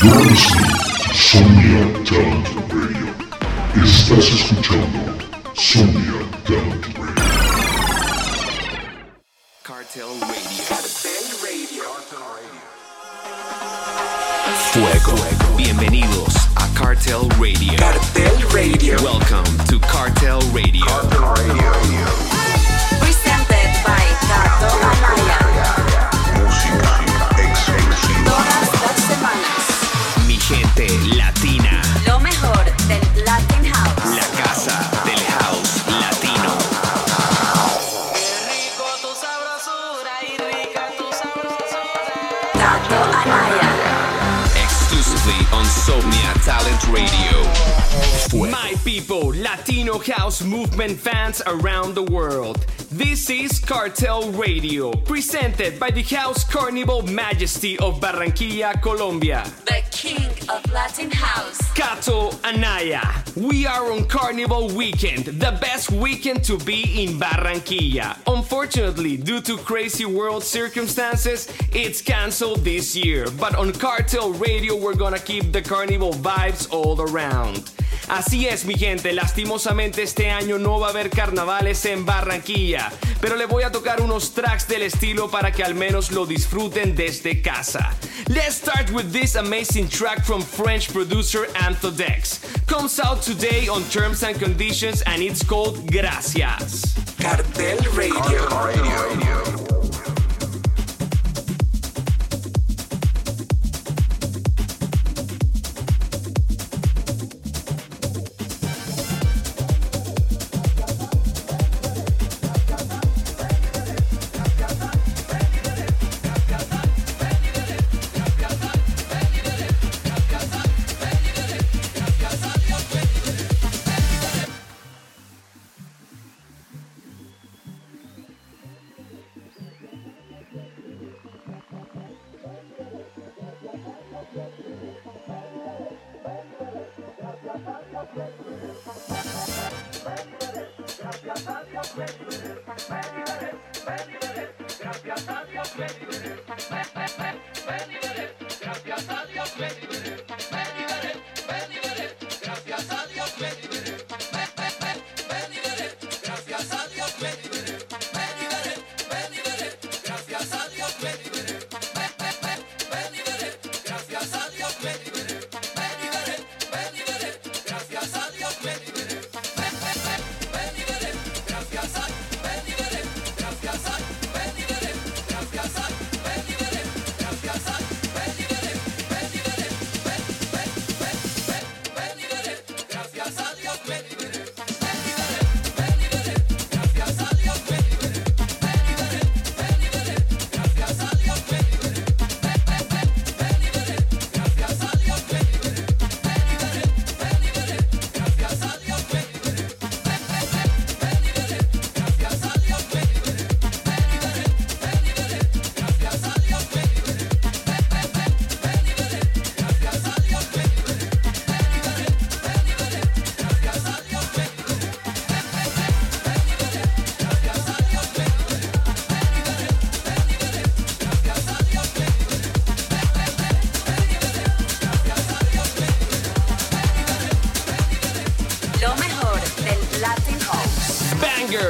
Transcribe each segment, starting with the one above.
Sonia Talent Radio. Estás escuchando Sonia Talent Radio. Cartel Radio. Cartel Radio. Fuego. Bienvenidos a Cartel Radio. Cartel Radio. Welcome to Cartel Radio. Presented by Tato Amaya. Exclusively on Somnia Talent Radio. My people, Latino house movement fans around the world. This is Cartel Radio, presented by the House Carnival Majesty of Barranquilla, Colombia. The king of Latin House. Cato Anaya. We are on Carnival Weekend, the best weekend to be in Barranquilla. Unfortunately, due to crazy world circumstances, it's canceled this year. But on Cartel Radio, we're gonna keep the carnival vibes all around. Así es, mi gente, lastimosamente este año no va a haber carnavales en Barranquilla, pero le voy a tocar unos tracks del estilo para que al menos lo disfruten desde casa. Let's start with this amazing track from French producer Anthodex. Comes out today on terms and conditions and it's called Gracias. Cartel Radio. Lo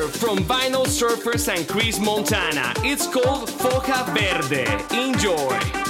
From Vinyl Surfers and Chris Montana. It's called Foja Verde. Enjoy.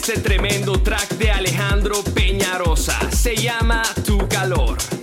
este tremendo track de Alejandro Peñarosa. Se llama Tu Calor.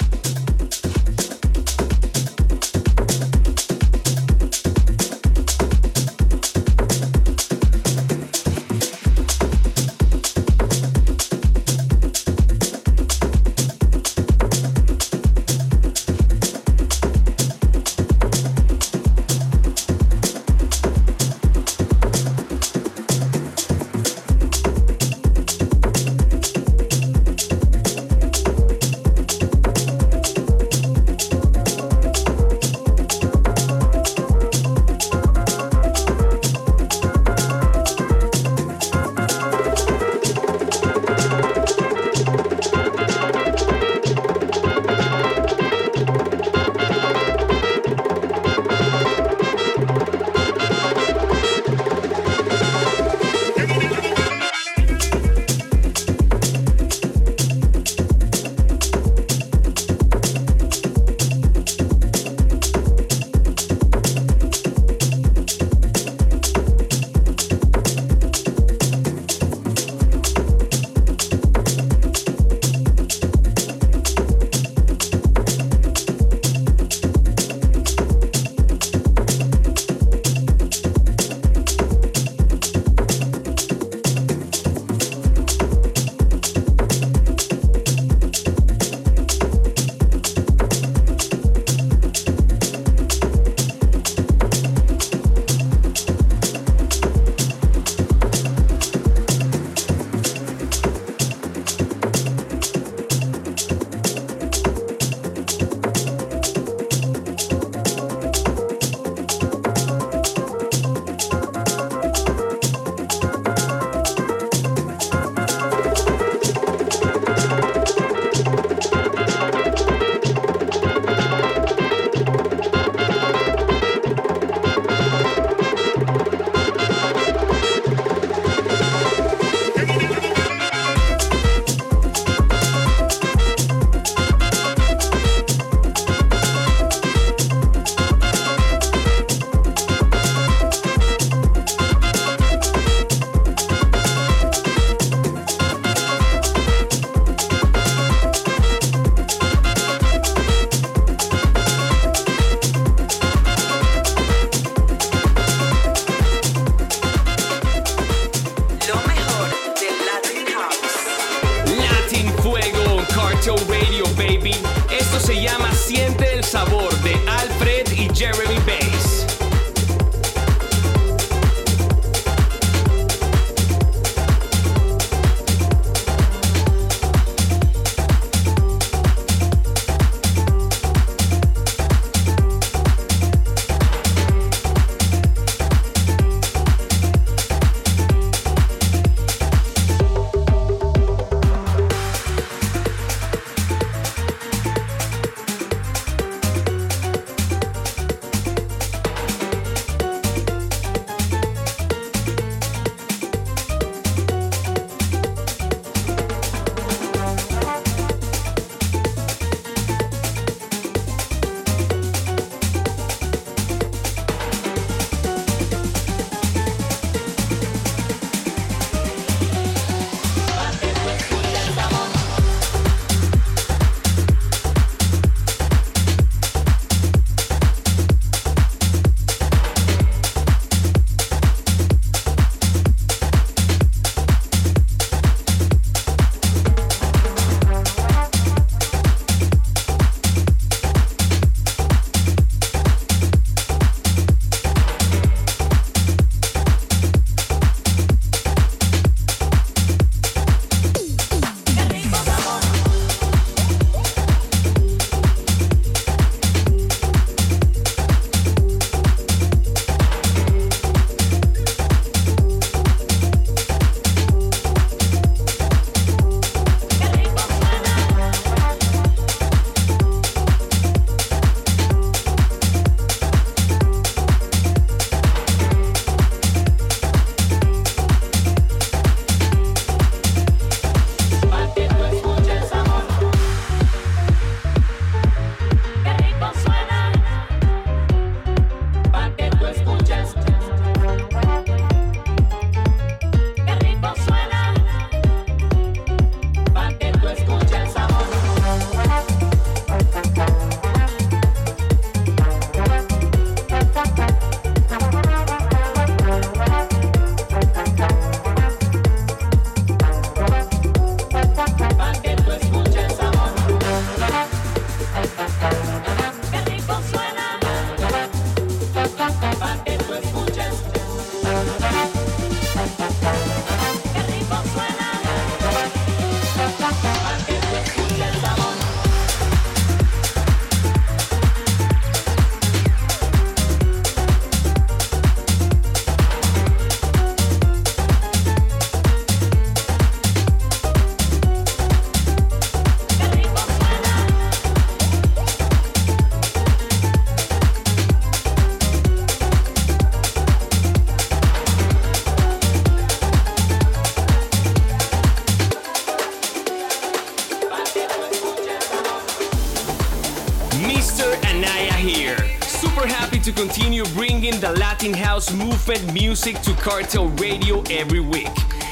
Continue bringing the Latin House movement music to Cartel Radio every week.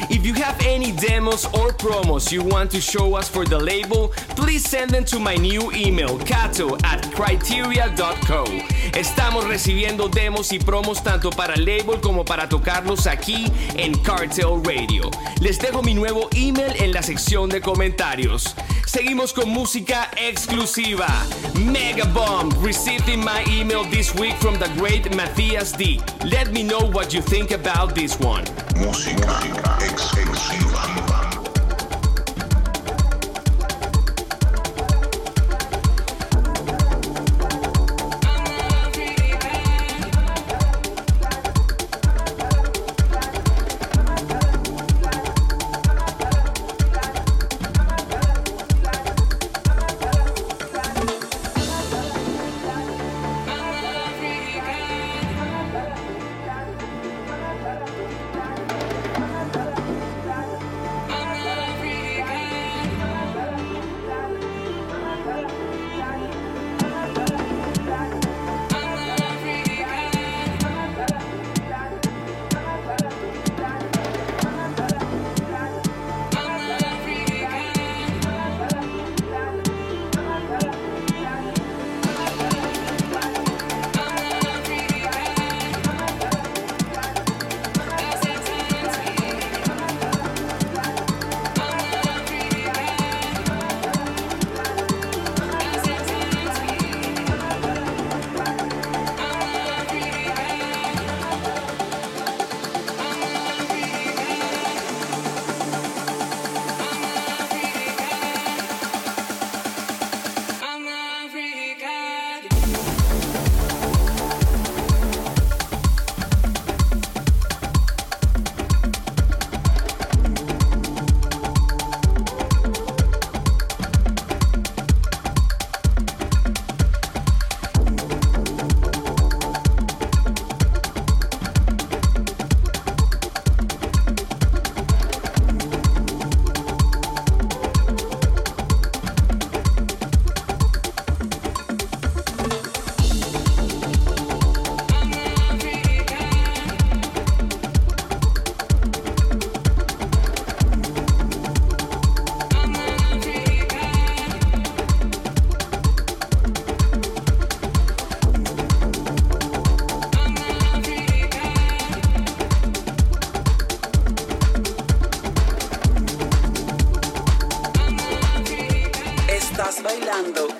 If you have any demos or promos you want to show us for the label, please send them to my new email, cato at criteria.co. Estamos recibiendo demos y promos tanto para el label como para tocarlos aquí en Cartel Radio. Les dejo mi nuevo email en la sección de comentarios. Seguimos con música exclusiva. Mega Bomb received my email this week from the great Matthias D. Let me know what you think about this one. Música exclusiva.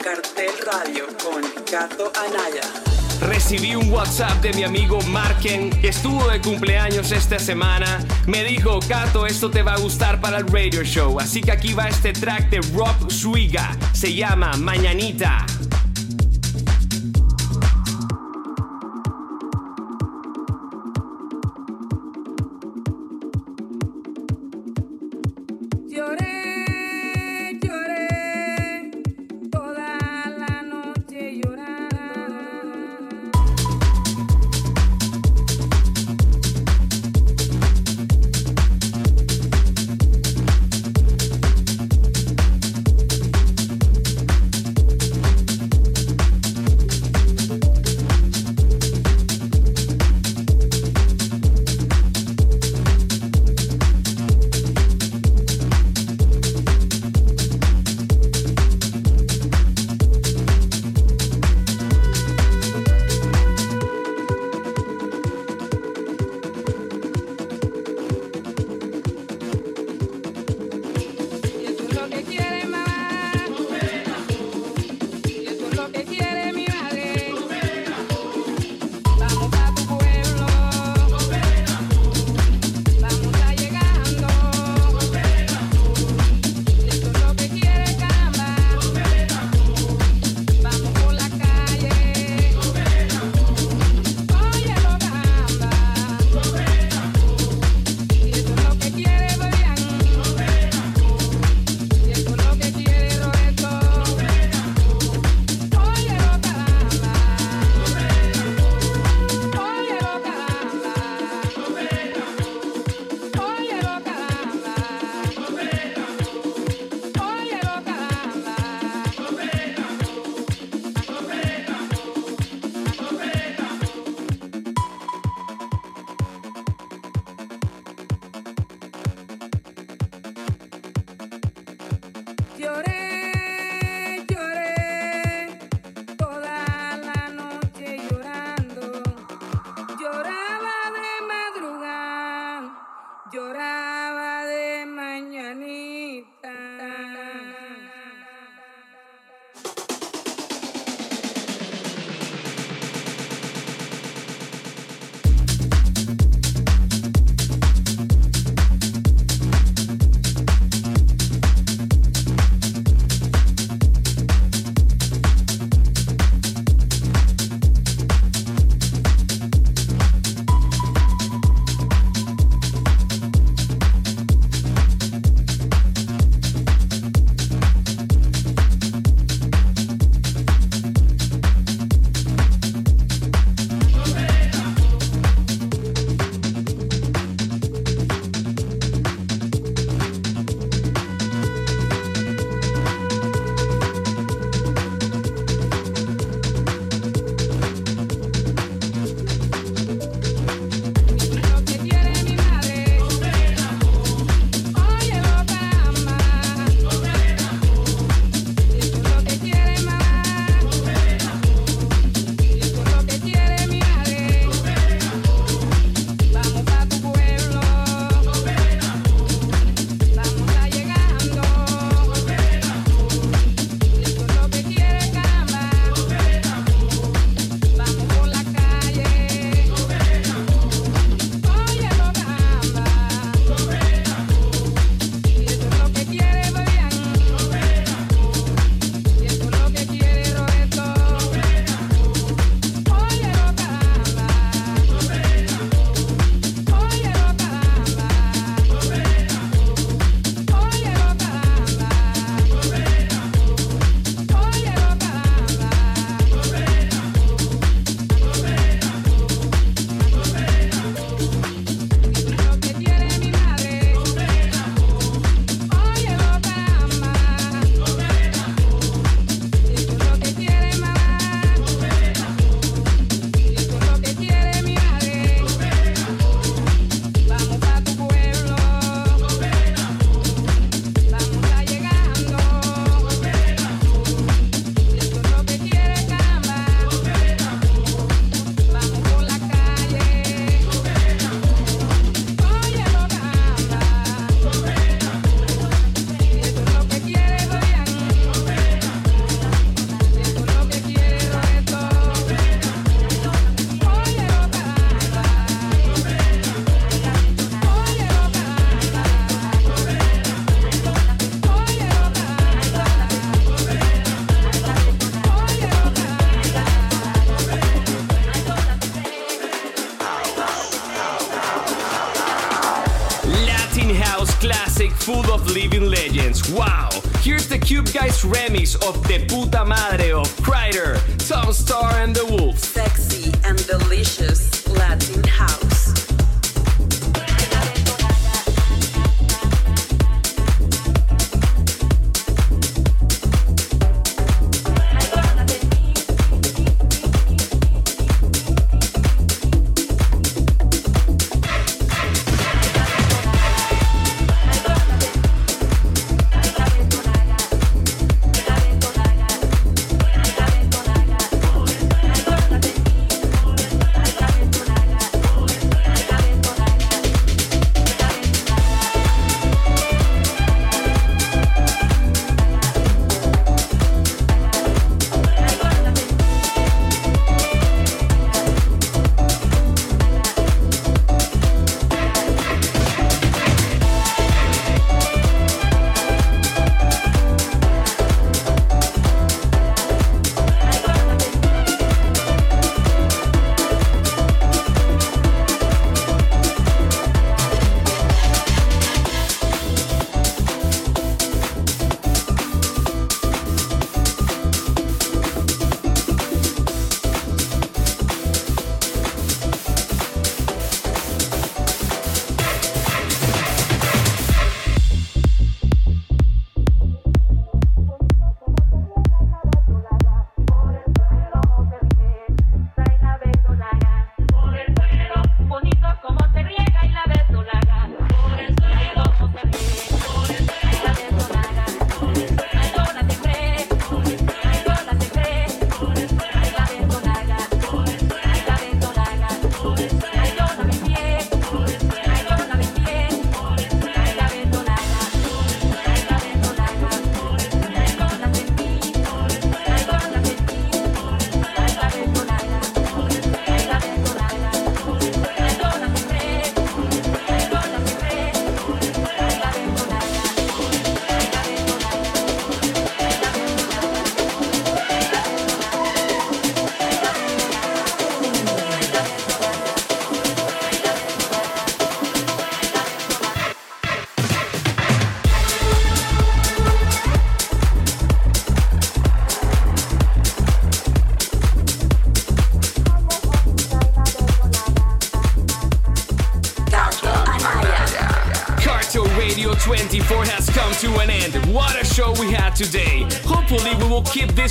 Cartel Radio con Cato Anaya. Recibí un WhatsApp de mi amigo Marken, que estuvo de cumpleaños esta semana. Me dijo, Cato, esto te va a gustar para el radio show. Así que aquí va este track de Rob Suiga. Se llama Mañanita. puta madre of Crider, Tom Star and the Wolf, Sexy and delicious Latin house.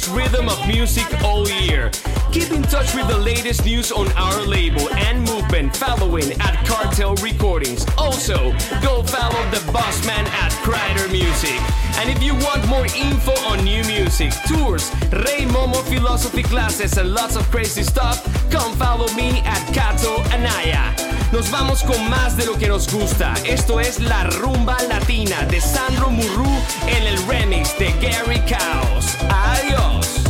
This rhythm of music all year. Keep in touch with the latest news on our label and movement following at Cartel Recordings. Also, go follow the boss man at Crider Music. And if you want more info on new music, tours, Ray Momo philosophy classes, and lots of crazy stuff, come follow me at Kato Anaya. Nos vamos con más de lo que nos gusta. Esto es la rumba latina de Sandro Murru en el remix de Gary Caos. Adiós.